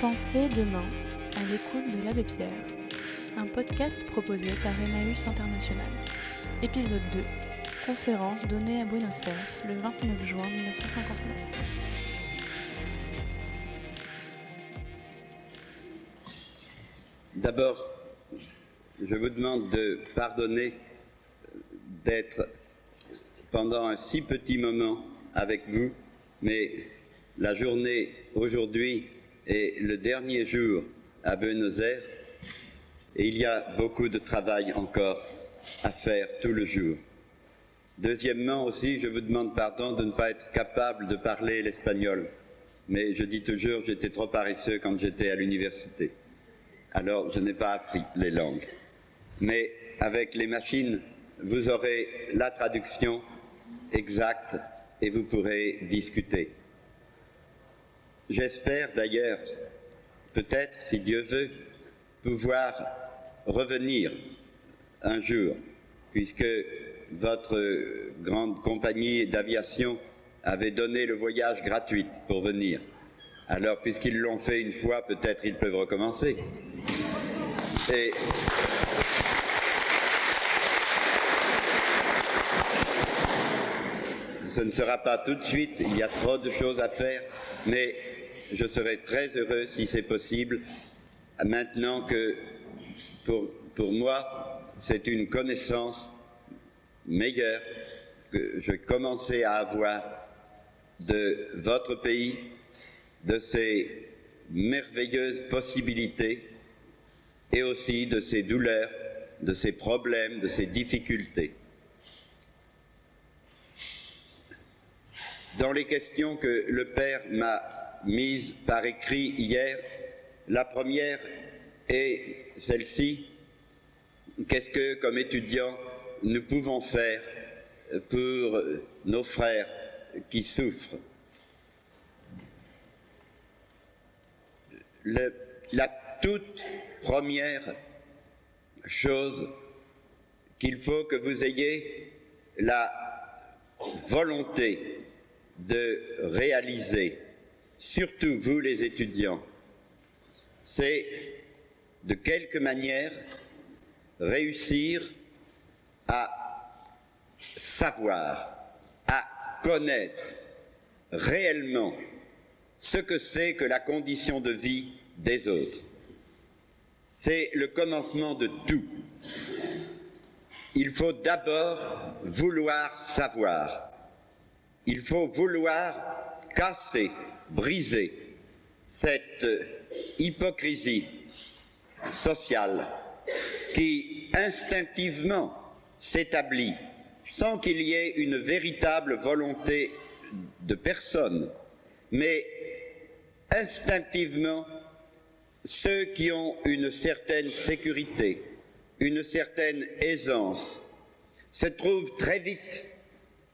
Pensez demain à l'écoute de l'Abbé Pierre, un podcast proposé par Emmaüs International. Épisode 2, conférence donnée à Buenos Aires le 29 juin 1959. D'abord, je vous demande de pardonner d'être pendant un si petit moment avec vous, mais la journée aujourd'hui est le dernier jour à Buenos Aires et il y a beaucoup de travail encore à faire tout le jour. Deuxièmement aussi, je vous demande pardon de ne pas être capable de parler l'espagnol, mais je dis toujours j'étais trop paresseux quand j'étais à l'université. Alors je n'ai pas appris les langues. Mais avec les machines, vous aurez la traduction exacte et vous pourrez discuter. J'espère d'ailleurs, peut-être, si Dieu veut, pouvoir revenir un jour, puisque votre grande compagnie d'aviation avait donné le voyage gratuit pour venir. Alors, puisqu'ils l'ont fait une fois, peut-être ils peuvent recommencer. Et ce ne sera pas tout de suite, il y a trop de choses à faire, mais je serai très heureux si c'est possible, maintenant que pour, pour moi, c'est une connaissance meilleure que je commençais à avoir de votre pays, de ses merveilleuses possibilités et aussi de ses douleurs, de ses problèmes, de ses difficultés. Dans les questions que le Père m'a mises par écrit hier, la première est celle-ci. Qu'est-ce que, comme étudiants, nous pouvons faire pour nos frères qui souffrent? La toute première chose qu'il faut que vous ayez la volonté de réaliser, surtout vous les étudiants, c'est de quelque manière réussir à savoir, à connaître réellement ce que c'est que la condition de vie des autres. C'est le commencement de tout. Il faut d'abord vouloir savoir il faut vouloir casser, briser cette hypocrisie sociale qui instinctivement s'établit sans qu'il y ait une véritable volonté de personne, mais instinctivement ceux qui ont une certaine sécurité, une certaine aisance, se trouvent très vite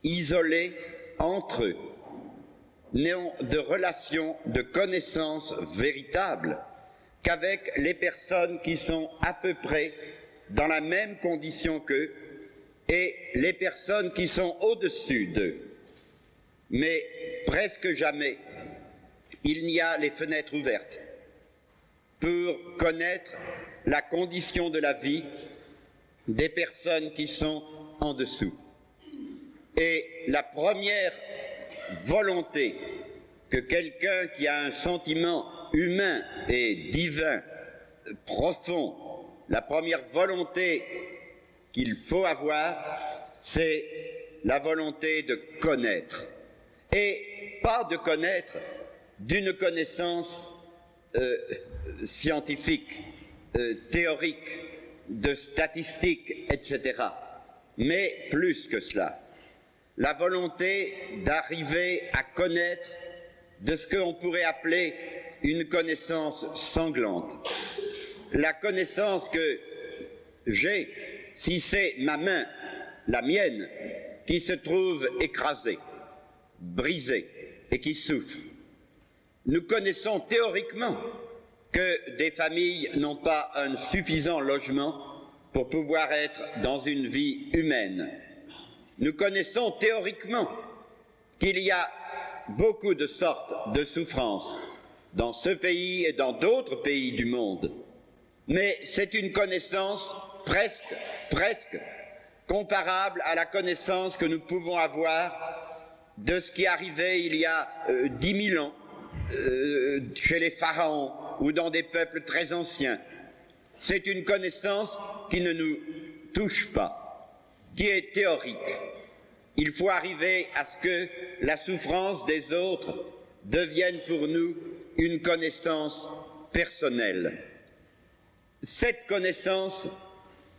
isolés entre eux, de relations, de connaissances véritables qu'avec les personnes qui sont à peu près dans la même condition qu'eux et les personnes qui sont au-dessus d'eux. Mais presque jamais il n'y a les fenêtres ouvertes pour connaître la condition de la vie des personnes qui sont en dessous. Et la première volonté que quelqu'un qui a un sentiment humain et divin profond, la première volonté qu'il faut avoir, c'est la volonté de connaître. Et pas de connaître d'une connaissance euh, scientifique, euh, théorique, de statistiques, etc. Mais plus que cela la volonté d'arriver à connaître de ce qu'on pourrait appeler une connaissance sanglante. La connaissance que j'ai, si c'est ma main, la mienne, qui se trouve écrasée, brisée et qui souffre. Nous connaissons théoriquement que des familles n'ont pas un suffisant logement pour pouvoir être dans une vie humaine nous connaissons théoriquement qu'il y a beaucoup de sortes de souffrances, dans ce pays et dans d'autres pays du monde. Mais c'est une connaissance presque, presque comparable à la connaissance que nous pouvons avoir de ce qui arrivait il y a euh, dix mille ans euh, chez les pharaons ou dans des peuples très anciens. C'est une connaissance qui ne nous touche pas, qui est théorique. Il faut arriver à ce que la souffrance des autres devienne pour nous une connaissance personnelle. Cette connaissance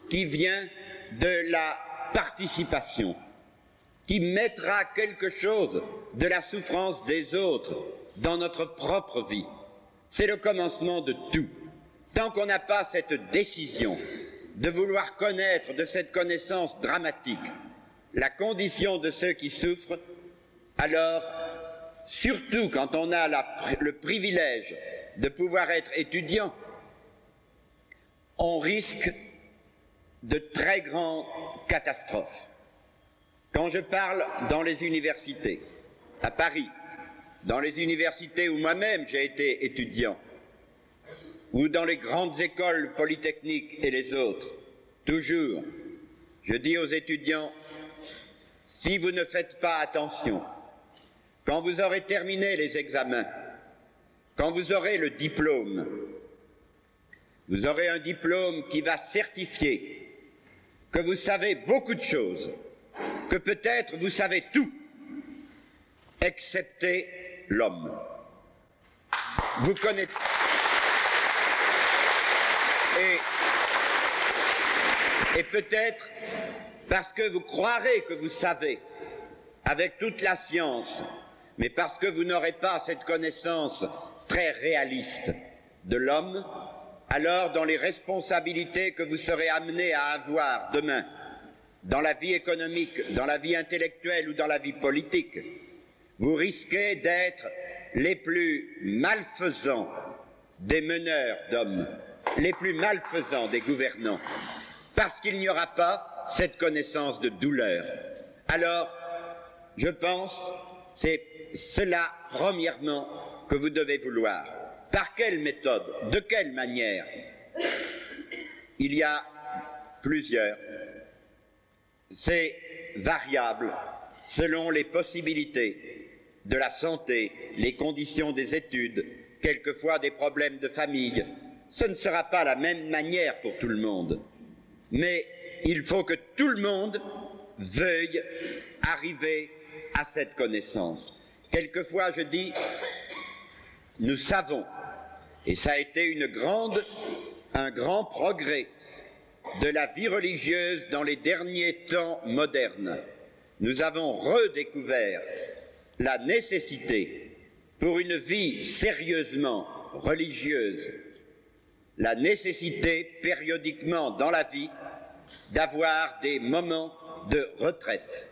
qui vient de la participation, qui mettra quelque chose de la souffrance des autres dans notre propre vie. C'est le commencement de tout. Tant qu'on n'a pas cette décision de vouloir connaître de cette connaissance dramatique la condition de ceux qui souffrent, alors, surtout quand on a le privilège de pouvoir être étudiant, on risque de très grandes catastrophes. Quand je parle dans les universités, à Paris, dans les universités où moi-même j'ai été étudiant, ou dans les grandes écoles polytechniques et les autres, toujours, je dis aux étudiants, si vous ne faites pas attention, quand vous aurez terminé les examens, quand vous aurez le diplôme, vous aurez un diplôme qui va certifier que vous savez beaucoup de choses, que peut-être vous savez tout, excepté l'homme. Vous connaissez. Et, peut-être parce que vous croirez que vous savez, avec toute la science, mais parce que vous n'aurez pas cette connaissance très réaliste de l'homme, alors dans les responsabilités que vous serez amenés à avoir demain, dans la vie économique, dans la vie intellectuelle ou dans la vie politique, vous risquez d'être les plus malfaisants des meneurs d'hommes, les plus malfaisants des gouvernants, parce qu'il n'y aura pas cette connaissance de douleur. Alors, je pense, c'est cela, premièrement, que vous devez vouloir. Par quelle méthode De quelle manière? Il y a plusieurs. C'est variable selon les possibilités de la santé, les conditions des études, quelquefois des problèmes de famille. Ce ne sera pas la même manière pour tout le monde. Mais il faut que tout le monde veuille arriver à cette connaissance. Quelquefois, je dis, nous savons, et ça a été un grand progrès de la vie religieuse dans les derniers temps modernes. Nous avons redécouvert la nécessité pour une vie sérieusement religieuse, la nécessité périodiquement dans la vie d'avoir des moments de retraite,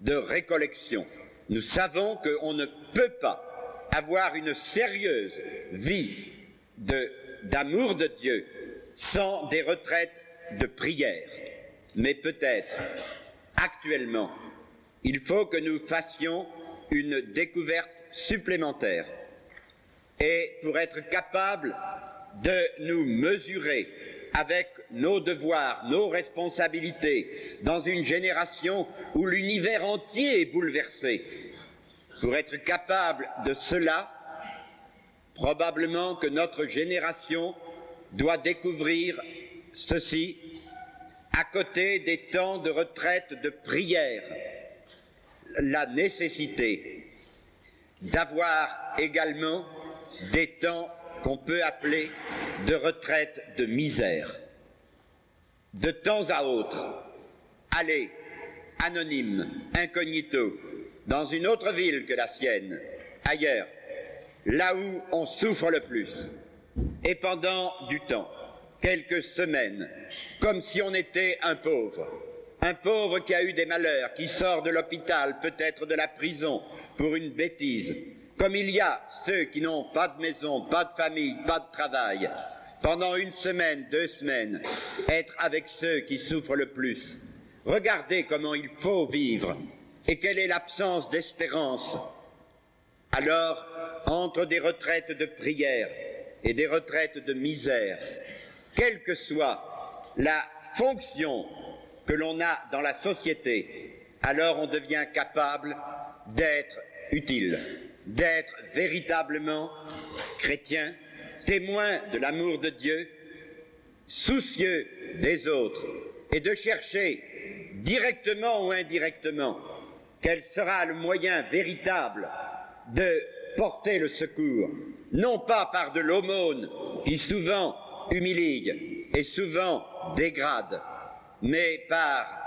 de récollection. Nous savons qu'on ne peut pas avoir une sérieuse vie d'amour de, Dieu sans des retraites de prière. Mais peut-être, actuellement, il faut que nous fassions une découverte supplémentaire. Et pour être capable de nous mesurer avec nos devoirs, nos responsabilités, dans une génération où l'univers entier est bouleversé. Pour être capable de cela, probablement que notre génération doit découvrir ceci à côté des temps de retraite de prière, la nécessité d'avoir également des temps qu'on peut appeler de retraite de misère. De temps à autre, aller, anonyme, incognito, dans une autre ville que la sienne, ailleurs, là où on souffre le plus, et pendant du temps, quelques semaines, comme si on était un pauvre, un pauvre qui a eu des malheurs, qui sort de l'hôpital, peut-être de la prison, pour une bêtise, comme il y a ceux qui n'ont pas de maison, pas de famille, pas de travail, pendant une semaine, deux semaines, être avec ceux qui souffrent le plus. Regardez comment il faut vivre et quelle est l'absence d'espérance. Alors, entre des retraites de prière et des retraites de misère, quelle que soit la fonction que l'on a dans la société, alors on devient capable d'être utile, d'être véritablement chrétien, témoin de l'amour de Dieu, soucieux des autres et de chercher directement ou indirectement quel sera le moyen véritable de porter le secours, non pas par de l'aumône qui souvent humilie et souvent dégrade, mais par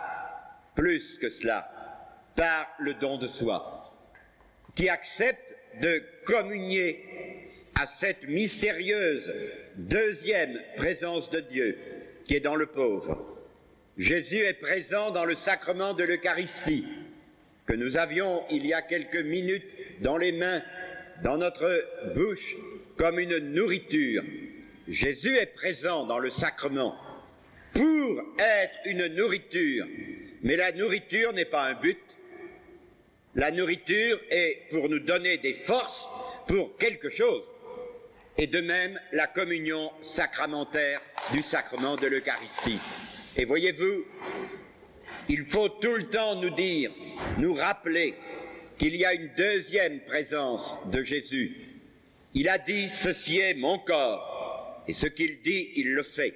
plus que cela, par le don de soi, qui accepte de communier à cette mystérieuse deuxième présence de Dieu qui est dans le pauvre. Jésus est présent dans le sacrement de l'Eucharistie que nous avions il y a quelques minutes dans les mains, dans notre bouche, comme une nourriture. Jésus est présent dans le sacrement pour être une nourriture. Mais la nourriture n'est pas un but. La nourriture est pour nous donner des forces pour quelque chose. Et de même, la communion sacramentaire du sacrement de l'Eucharistie. Et voyez-vous, il faut tout le temps nous dire, nous rappeler qu'il y a une deuxième présence de Jésus. Il a dit, ceci est mon corps. Et ce qu'il dit, il le fait.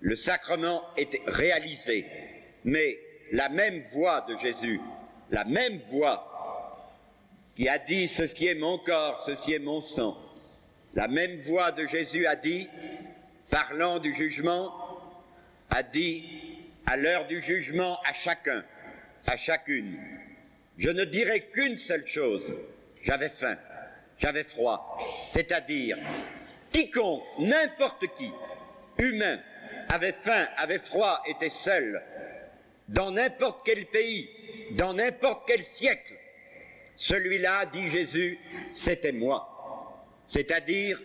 Le sacrement est réalisé. Mais la même voix de Jésus, la même voix qui a dit, ceci est mon corps, ceci est mon sang, la même voix de Jésus a dit, parlant du jugement, a dit, à l'heure du jugement, à chacun, à chacune, je ne dirai qu'une seule chose, j'avais faim, j'avais froid, c'est-à-dire, quiconque, n'importe qui, humain, avait faim, avait froid, était seul, dans n'importe quel pays, dans n'importe quel siècle, celui-là, dit Jésus, c'était moi. C'est-à-dire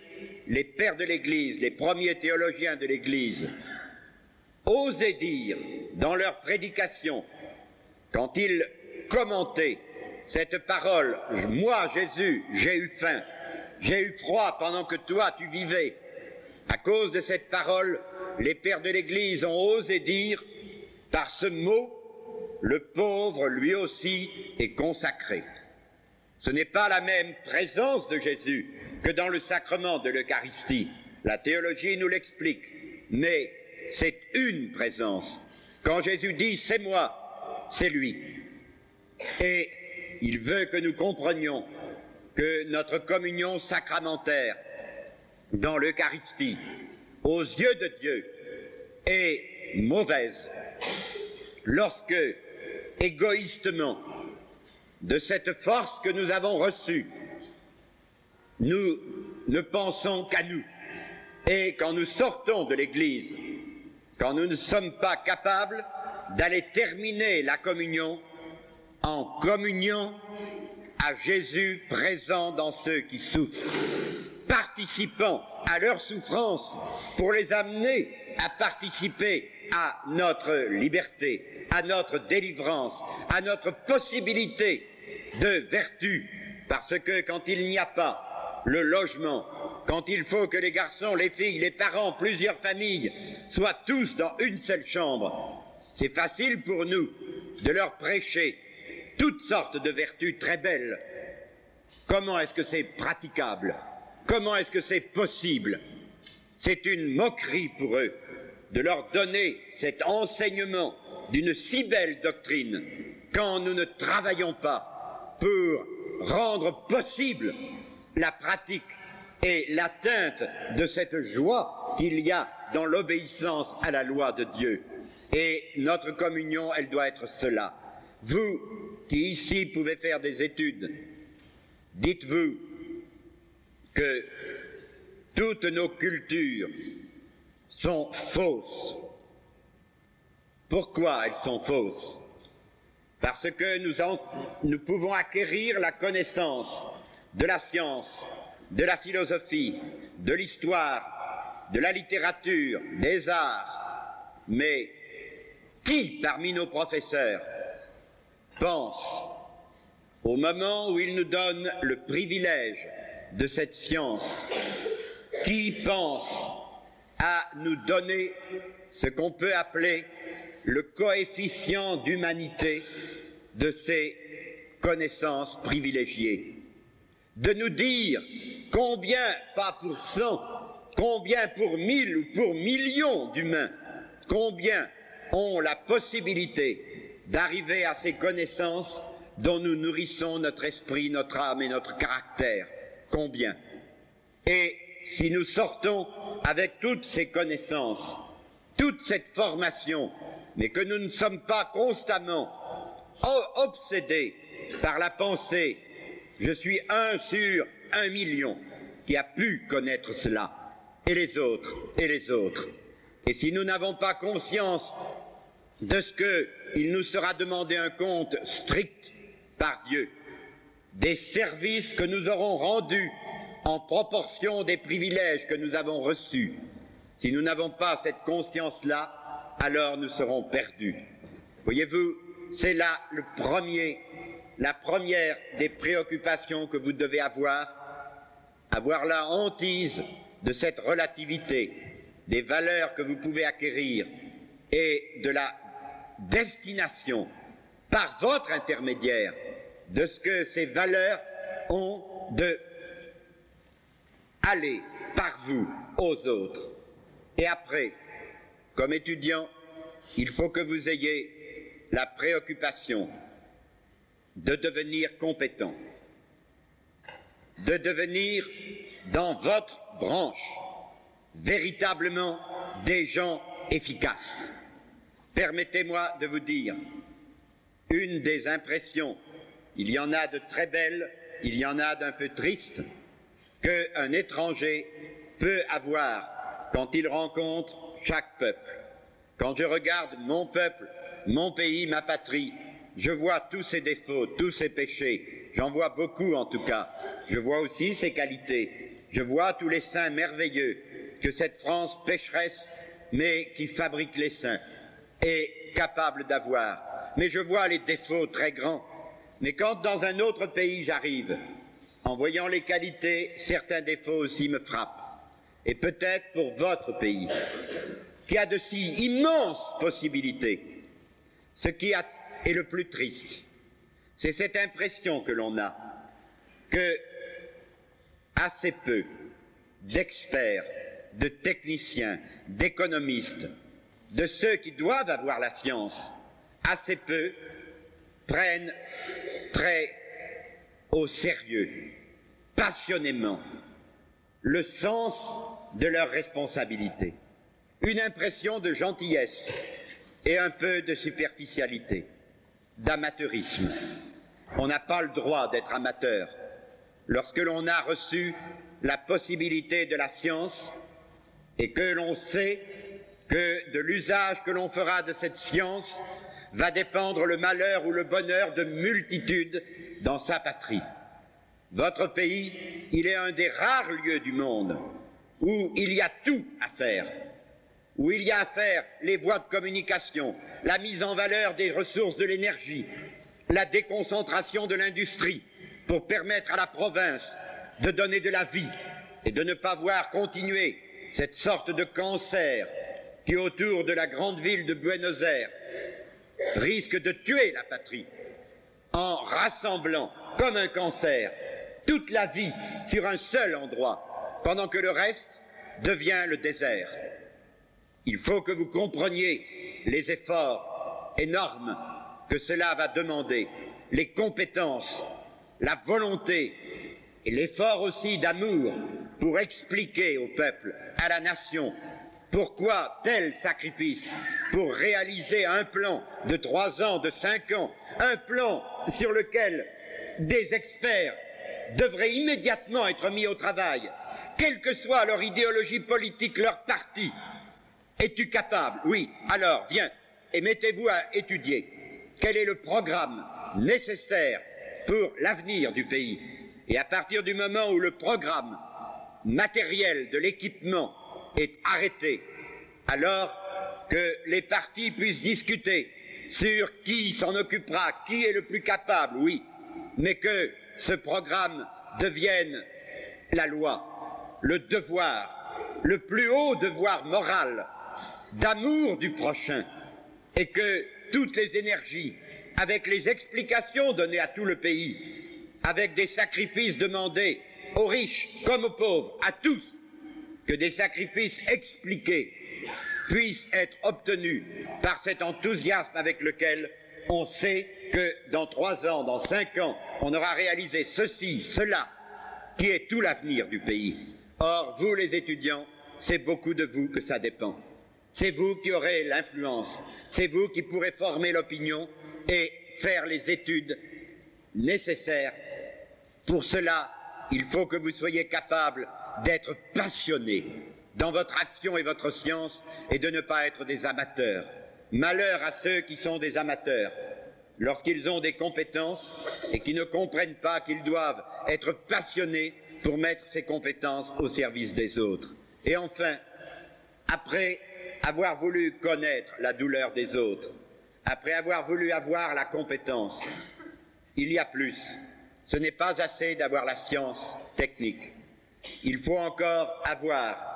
les pères de l'Église, les premiers théologiens de l'Église, osaient dire dans leur prédication, quand ils commentaient cette parole, moi Jésus, j'ai eu faim, j'ai eu froid pendant que toi tu vivais, à cause de cette parole, les pères de l'Église ont osé dire, par ce mot, le pauvre lui aussi est consacré. Ce n'est pas la même présence de Jésus que dans le sacrement de l'Eucharistie. La théologie nous l'explique, mais c'est une présence. Quand Jésus dit c'est moi, c'est lui. Et il veut que nous comprenions que notre communion sacramentaire dans l'Eucharistie, aux yeux de Dieu, est mauvaise lorsque, égoïstement, de cette force que nous avons reçue, nous ne pensons qu'à nous. Et quand nous sortons de l'Église, quand nous ne sommes pas capables d'aller terminer la communion en communion à Jésus présent dans ceux qui souffrent, participant à leur souffrance pour les amener à participer à notre liberté, à notre délivrance, à notre possibilité de vertu, parce que quand il n'y a pas le logement, quand il faut que les garçons, les filles, les parents, plusieurs familles soient tous dans une seule chambre, c'est facile pour nous de leur prêcher toutes sortes de vertus très belles. Comment est-ce que c'est praticable? Comment est-ce que c'est possible? C'est une moquerie pour eux de leur donner cet enseignement d'une si belle doctrine quand nous ne travaillons pas pour rendre possible la pratique et l'atteinte de cette joie qu'il y a dans l'obéissance à la loi de Dieu. Et notre communion, elle doit être cela. Vous qui ici pouvez faire des études, dites-vous que toutes nos cultures sont fausses. Pourquoi elles sont fausses? Parce que nous, pouvons acquérir la connaissance de la science, de la philosophie, de l'histoire, de la littérature, des arts. Mais qui parmi nos professeurs pense, au moment où ils nous donnent le privilège de cette science? Qui pense à nous donner ce qu'on peut appeler le coefficient d'humanité de ces connaissances privilégiées, de nous dire combien, pas pour cent, combien pour mille ou pour millions d'humains, combien ont la possibilité d'arriver à ces connaissances dont nous nourrissons notre esprit, notre âme et notre caractère. Combien? Et si nous sortons avec toutes ces connaissances, toute cette formation, mais que nous ne sommes pas constamment obsédés par la pensée, je suis un sur un million qui a pu connaître cela, et les autres, et les autres. Et si nous n'avons pas conscience de ce qu'il nous sera demandé un compte strict par Dieu, des services que nous aurons rendus en proportion des privilèges que nous avons reçus, si nous n'avons pas cette conscience-là, alors nous serons perdus. Voyez-vous, c'est là le premier, la première des préoccupations que vous devez avoir, avoir la hantise de cette relativité, des valeurs que vous pouvez acquérir et de la destination par votre intermédiaire de ce que ces valeurs ont de aller par vous aux autres. Et après, comme étudiant, il faut que vous ayez la préoccupation de devenir compétent, de devenir dans votre branche véritablement des gens efficaces. Permettez-moi de vous dire, une des impressions, il y en a de très belles, il y en a d'un peu tristes, qu'un étranger peut avoir quand il rencontre chaque peuple. Quand je regarde mon peuple, mon pays, ma patrie, je vois tous ses défauts, tous ses péchés. J'en vois beaucoup en tout cas. Je vois aussi ses qualités. Je vois tous les saints merveilleux que cette France pécheresse, mais qui fabrique les saints, est capable d'avoir. Mais je vois les défauts très grands. Mais quand dans un autre pays j'arrive, en voyant les qualités, certains défauts aussi me frappent. Et peut-être pour votre pays, qui a de si immenses possibilités, ce qui est le plus triste, c'est cette impression que l'on a que assez peu d'experts, de techniciens, d'économistes, de ceux qui doivent avoir la science, assez peu prennent très au sérieux, passionnément, le sens de leur responsabilité, une impression de gentillesse et un peu de superficialité, d'amateurisme. On n'a pas le droit d'être amateur lorsque l'on a reçu la possibilité de la science et que l'on sait que de l'usage que l'on fera de cette science va dépendre le malheur ou le bonheur de multitudes dans sa patrie. Votre pays, il est un des rares lieux du monde où il y a tout à faire, où il y a à faire les voies de communication, la mise en valeur des ressources de l'énergie, la déconcentration de l'industrie pour permettre à la province de donner de la vie et de ne pas voir continuer cette sorte de cancer qui, autour de la grande ville de Buenos Aires, risque de tuer la patrie en rassemblant comme un cancer toute la vie sur un seul endroit, pendant que le reste devient le désert. Il faut que vous compreniez les efforts énormes que cela va demander, les compétences, la volonté et l'effort aussi d'amour pour expliquer au peuple, à la nation, pourquoi tel sacrifice pour réaliser un plan de trois ans, de cinq ans, un plan sur lequel des experts devraient immédiatement être mis au travail, quelle que soit leur idéologie politique, leur parti Es-tu capable? Oui. Alors, viens et mettez-vous à étudier quel est le programme nécessaire pour l'avenir du pays? Et à partir du moment où le programme matériel de l'équipement est arrêté, alors que les partis puissent discuter sur qui s'en occupera, qui est le plus capable, oui, mais que ce programme devienne la loi, le devoir, le plus haut devoir moral d'amour du prochain, et que toutes les énergies, avec les explications données à tout le pays, avec des sacrifices demandés aux riches comme aux pauvres, à tous, que des sacrifices expliqués puissent être obtenus par cet enthousiasme avec lequel on sait que dans trois ans, dans cinq ans, on aura réalisé ceci, cela, qui est tout l'avenir du pays. Or, vous les étudiants, c'est beaucoup de vous que ça dépend. C'est vous qui aurez l'influence, c'est vous qui pourrez former l'opinion et faire les études nécessaires. Pour cela, il faut que vous soyez capables d'être passionnés dans votre action et votre science et de ne pas être des amateurs. Malheur à ceux qui sont des amateurs lorsqu'ils ont des compétences et qui ne comprennent pas qu'ils doivent être passionnés pour mettre ces compétences au service des autres. Et enfin, après avoir voulu connaître la douleur des autres, après avoir voulu avoir la compétence, il y a plus. Ce n'est pas assez d'avoir la science technique. Il faut encore avoir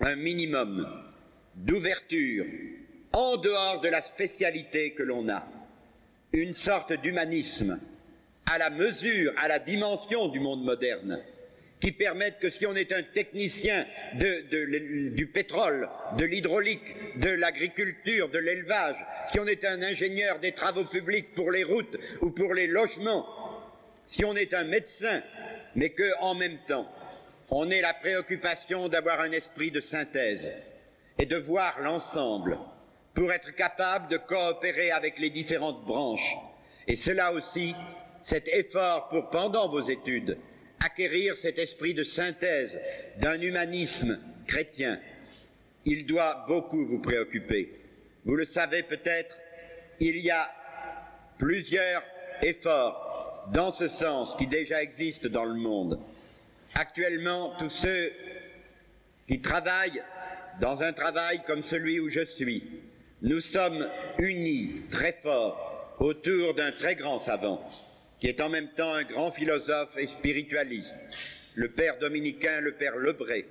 un minimum d'ouverture en dehors de la spécialité que l'on a, une sorte d'humanisme à la mesure, à la dimension du monde moderne, qui permette que si on est un technicien du pétrole, de l'hydraulique, de l'agriculture, de l'élevage, si on est un ingénieur des travaux publics pour les routes ou pour les logements, si on est un médecin, mais que en même temps on ait la préoccupation d'avoir un esprit de synthèse et de voir l'ensemble pour être capable de coopérer avec les différentes branches. Et cela aussi, cet effort pour, pendant vos études, acquérir cet esprit de synthèse d'un humanisme chrétien, il doit beaucoup vous préoccuper. Vous le savez peut-être, il y a plusieurs efforts dans ce sens qui déjà existent dans le monde. Actuellement, tous ceux qui travaillent dans un travail comme celui où je suis, nous sommes unis très fort autour d'un très grand savant, qui est en même temps un grand philosophe et spiritualiste, le père dominicain, le père Lebré.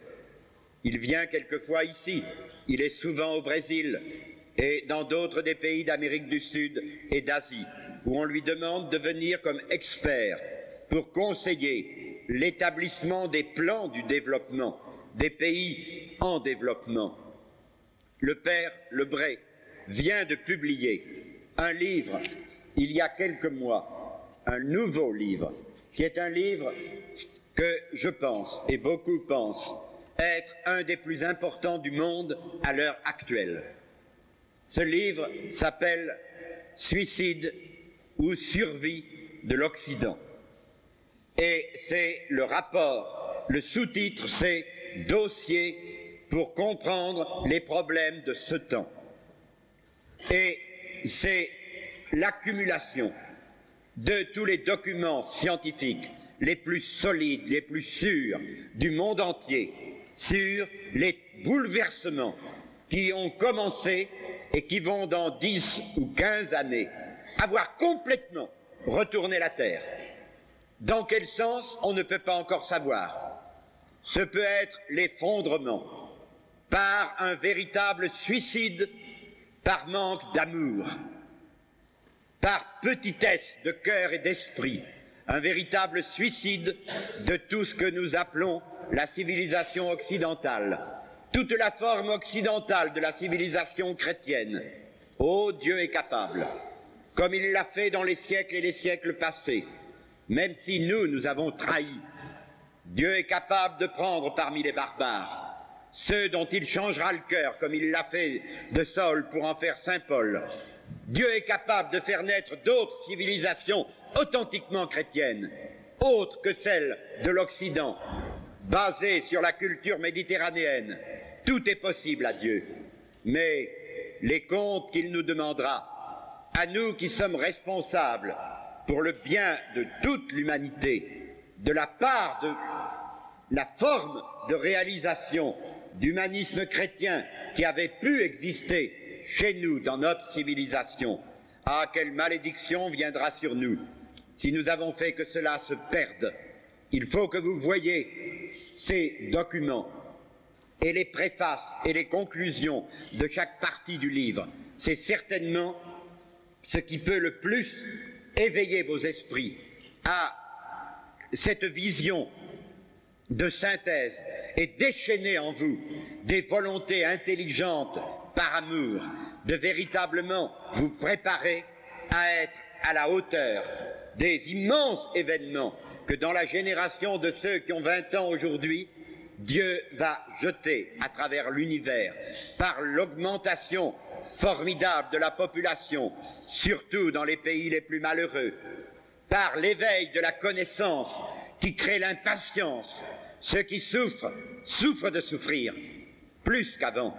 Il vient quelquefois ici, il est souvent au Brésil et dans d'autres des pays d'Amérique du Sud et d'Asie, où on lui demande de venir comme expert pour conseiller l'établissement des plans du développement des pays en développement. Le père Lebré vient de publier un livre il y a quelques mois, un nouveau livre, qui est un livre que je pense, et beaucoup pensent, être un des plus importants du monde à l'heure actuelle. Ce livre s'appelle Suicide ou survie de l'Occident. Et c'est le rapport, le sous-titre, c'est Dossier pour comprendre les problèmes de ce temps. Et c'est l'accumulation de tous les documents scientifiques les plus solides, les plus sûrs du monde entier sur les bouleversements qui ont commencé et qui vont dans dix ou quinze années avoir complètement retourné la Terre. Dans quel sens, on ne peut pas encore savoir. Ce peut être l'effondrement par un véritable suicide, par manque d'amour, par petitesse de cœur et d'esprit, un véritable suicide de tout ce que nous appelons la civilisation occidentale, toute la forme occidentale de la civilisation chrétienne. Oh, Dieu est capable, comme il l'a fait dans les siècles et les siècles passés, même si nous, nous avons trahi. Dieu est capable de prendre parmi les barbares ceux dont il changera le cœur, comme il l'a fait de Saul pour en faire Saint Paul. Dieu est capable de faire naître d'autres civilisations authentiquement chrétiennes, autres que celles de l'Occident, basées sur la culture méditerranéenne. Tout est possible à Dieu. Mais les comptes qu'il nous demandera, à nous qui sommes responsables pour le bien de toute l'humanité, de la part de la forme de réalisation d'humanisme chrétien qui avait pu exister chez nous dans notre civilisation, ah, quelle malédiction viendra sur nous si nous avons fait que cela se perde. Il faut que vous voyiez ces documents et les préfaces et les conclusions de chaque partie du livre, c'est certainement ce qui peut le plus éveiller vos esprits à cette vision de synthèse et déchaîner en vous des volontés intelligentes par amour, de véritablement vous préparer à être à la hauteur des immenses événements que dans la génération de ceux qui ont 20 ans aujourd'hui, Dieu va jeter à travers l'univers par l'augmentation formidable de la population, surtout dans les pays les plus malheureux, par l'éveil de la connaissance qui crée l'impatience. Ceux qui souffrent souffrent de souffrir plus qu'avant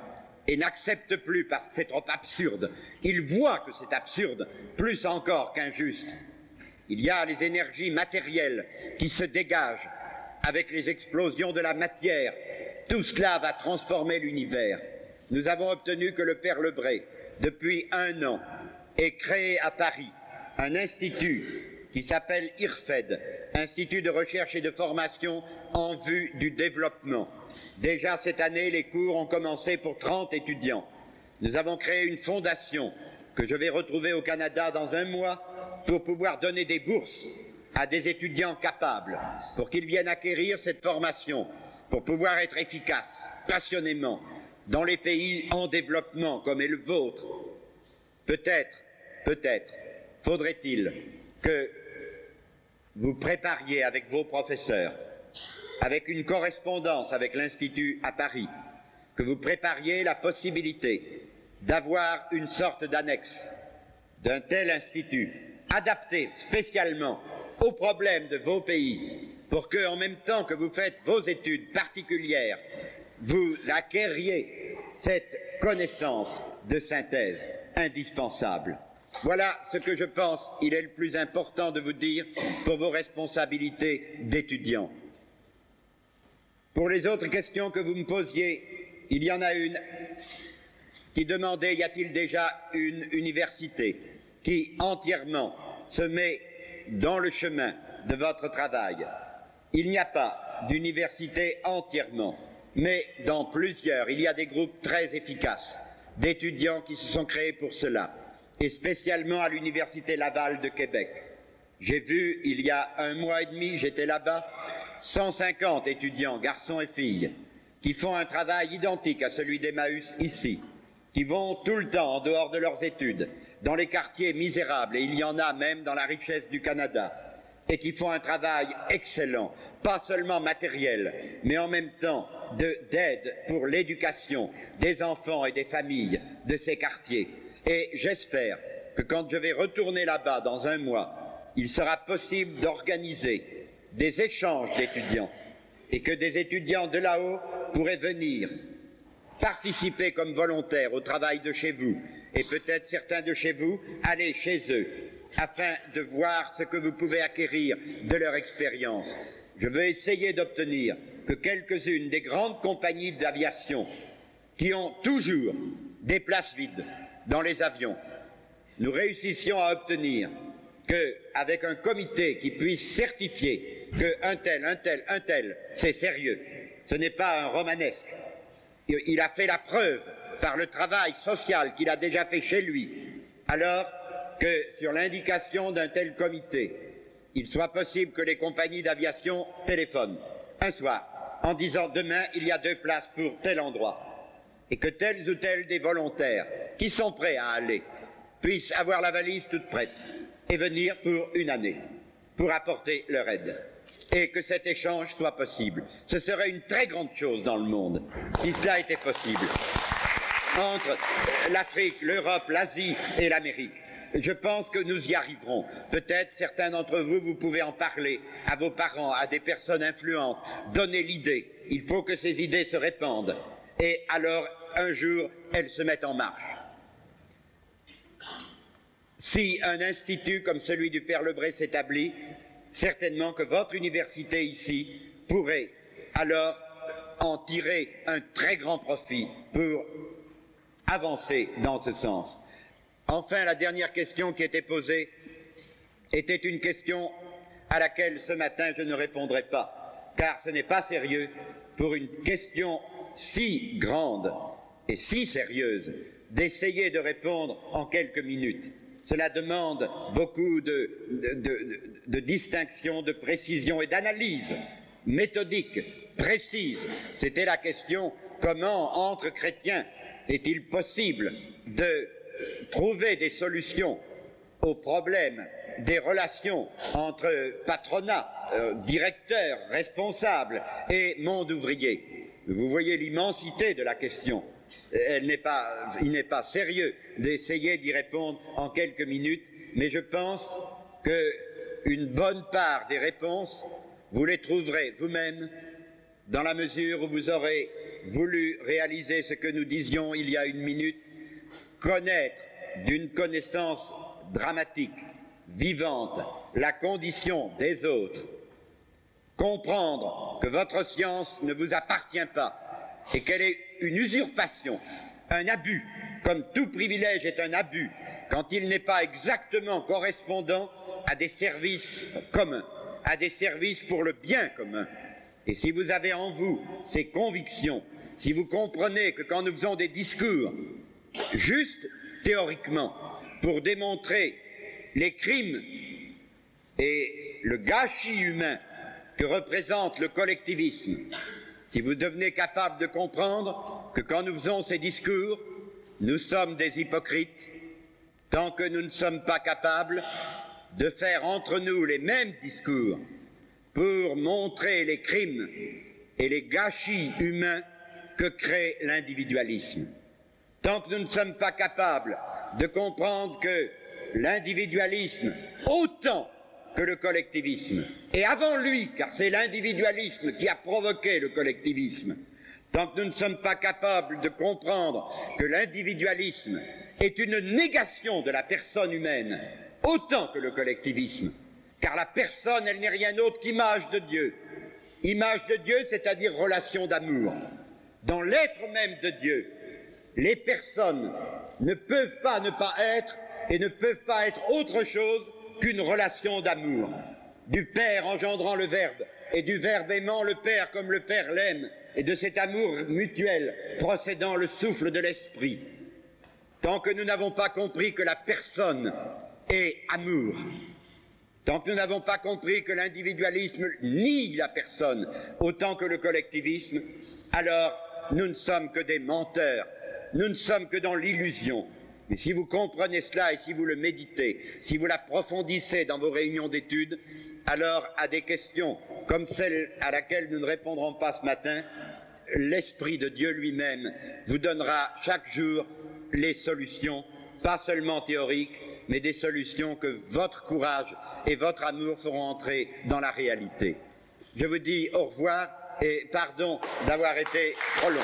et n'acceptent plus parce que c'est trop absurde. Ils voient que c'est absurde, plus encore qu'injuste. Il y a les énergies matérielles qui se dégagent avec les explosions de la matière. Tout cela va transformer l'univers. Nous avons obtenu que le Père Lebré, depuis un an, ait créé à Paris un institut qui s'appelle IRFED, Institut de recherche et de formation en vue du développement. Déjà cette année, les cours ont commencé pour 30 étudiants. Nous avons créé une fondation que je vais retrouver au Canada dans un mois pour pouvoir donner des bourses à des étudiants capables, pour qu'ils viennent acquérir cette formation, pour pouvoir être efficaces, passionnément, dans les pays en développement comme est le vôtre. Peut-être, peut-être, faudrait-il que vous prépariez avec vos professeurs, avec une correspondance avec l'Institut à Paris, que vous prépariez la possibilité d'avoir une sorte d'annexe d'un tel institut, adapté spécialement aux problèmes de vos pays, pour que, en même temps que vous faites vos études particulières, vous acquériez cette connaissance de synthèse indispensable. Voilà ce que je pense il est le plus important de vous dire pour vos responsabilités d'étudiants. Pour les autres questions que vous me posiez, il y en a une qui demandait y a-t-il déjà une université qui entièrement se met dans le chemin de votre travail? Il n'y a pas d'université entièrement, mais dans plusieurs, il y a des groupes très efficaces d'étudiants qui se sont créés pour cela, et spécialement à l'Université Laval de Québec. J'ai vu, il y a un mois et demi, j'étais là-bas, 150 étudiants, garçons et filles, qui font un travail identique à celui d'Emmaüs ici, qui vont tout le temps en dehors de leurs études, dans les quartiers misérables, et il y en a même dans la richesse du Canada, et qui font un travail excellent, pas seulement matériel, mais en même temps d'aide pour l'éducation des enfants et des familles de ces quartiers. Et j'espère que quand je vais retourner là-bas dans un mois, il sera possible d'organiser des échanges d'étudiants et que des étudiants de là-haut pourraient venir participer comme volontaires au travail de chez vous et peut-être certains de chez vous aller chez eux afin de voir ce que vous pouvez acquérir de leur expérience. Je veux essayer d'obtenir que quelques-unes des grandes compagnies d'aviation qui ont toujours des places vides dans les avions, nous réussissions à obtenir qu'avec un comité qui puisse certifier qu'un tel, un tel, un tel, c'est sérieux, ce n'est pas un romanesque, il a fait la preuve par le travail social qu'il a déjà fait chez lui, alors que sur l'indication d'un tel comité, il soit possible que les compagnies d'aviation téléphonent un soir en disant demain il y a deux places pour tel endroit. Et que tels ou tels des volontaires qui sont prêts à aller puissent avoir la valise toute prête et venir pour une année pour apporter leur aide et que cet échange soit possible. Ce serait une très grande chose dans le monde si cela était possible entre l'Afrique, l'Europe, l'Asie et l'Amérique. Je pense que nous y arriverons. Peut-être certains d'entre vous, vous pouvez en parler à vos parents, à des personnes influentes, donner l'idée. Il faut que ces idées se répandent. Et alors, un jour, elles se mettent en marche. Si un institut comme celui du Père Lebré s'établit, certainement que votre université ici pourrait alors en tirer un très grand profit pour avancer dans ce sens. Enfin, la dernière question qui était posée était une question à laquelle ce matin je ne répondrai pas, car ce n'est pas sérieux pour une question si grande et si sérieuse d'essayer de répondre en quelques minutes. Cela demande beaucoup de, distinction, de précision et d'analyse méthodique, précise. C'était la question comment, entre chrétiens, est-il possible de trouver des solutions aux problèmes des relations entre patronat, euh, directeur, responsable et monde ouvrier? Vous voyez l'immensité de la question. Pas, il n'est pas sérieux d'essayer d'y répondre en quelques minutes, mais je pense qu'une bonne part des réponses, vous les trouverez vous-même dans la mesure où vous aurez voulu réaliser ce que nous disions il y a une minute, connaître d'une connaissance dramatique, vivante, la condition des autres, comprendre que votre science ne vous appartient pas et qu'elle est une usurpation, un abus, comme tout privilège est un abus quand il n'est pas exactement correspondant à des services communs, à des services pour le bien commun. Et si vous avez en vous ces convictions, si vous comprenez que quand nous faisons des discours, juste théoriquement, pour démontrer les crimes et le gâchis humain que représente le collectivisme, si vous devenez capable de comprendre que quand nous faisons ces discours, nous sommes des hypocrites, tant que nous ne sommes pas capables de faire entre nous les mêmes discours pour montrer les crimes et les gâchis humains que crée l'individualisme. Tant que nous ne sommes pas capables de comprendre que l'individualisme, autant que le collectivisme, et avant lui, car c'est l'individualisme qui a provoqué le collectivisme, tant que nous ne sommes pas capables de comprendre que l'individualisme est une négation de la personne humaine, autant que le collectivisme, car la personne, elle n'est rien d'autre qu'image de Dieu. Image de Dieu, c'est-à-dire relation d'amour. Dans l'être même de Dieu, les personnes ne peuvent pas ne pas être et ne peuvent pas être autre chose qu'une relation d'amour. Du Père engendrant le Verbe et du Verbe aimant le Père comme le Père l'aime et de cet amour mutuel procédant le souffle de l'Esprit. Tant que nous n'avons pas compris que la personne est amour, Tant que nous n'avons pas compris que l'individualisme nie la personne autant que le collectivisme, alors nous ne sommes que des menteurs, nous ne sommes que dans l'illusion. Mais si vous comprenez cela et si vous le méditez, si vous l'approfondissez dans vos réunions d'études, alors à des questions comme celle à laquelle nous ne répondrons pas ce matin, l'Esprit de Dieu lui-même vous donnera chaque jour les solutions, pas seulement théoriques, mais des solutions que votre courage et votre amour feront entrer dans la réalité. Je vous dis au revoir et pardon d'avoir été trop long.